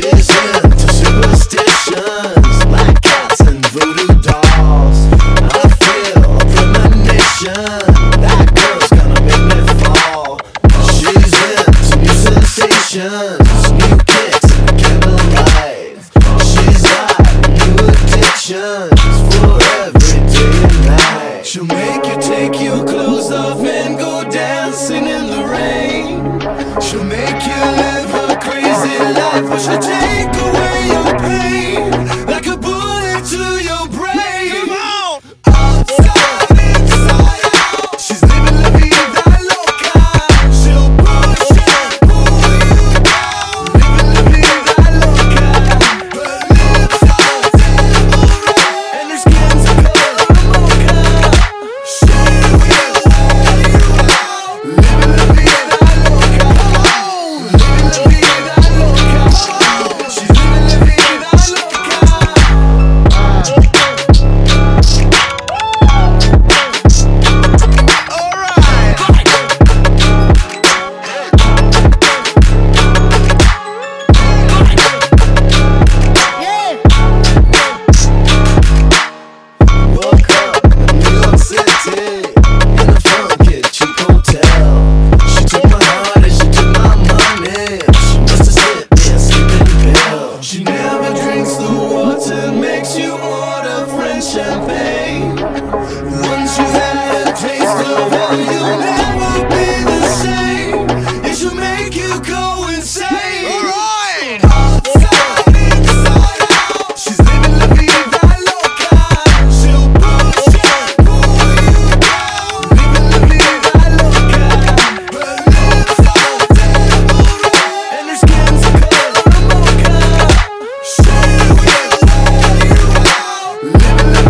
superstition superstitions cats and voodoo dolls. I feel that girl's gonna make me fall. She's into new sensations, new kicks, and candle light. She's new addictions for every day and night. She'll make you take your clothes off and go dancing in the rain. She'll make you live a crazy life, but she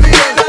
Yeah.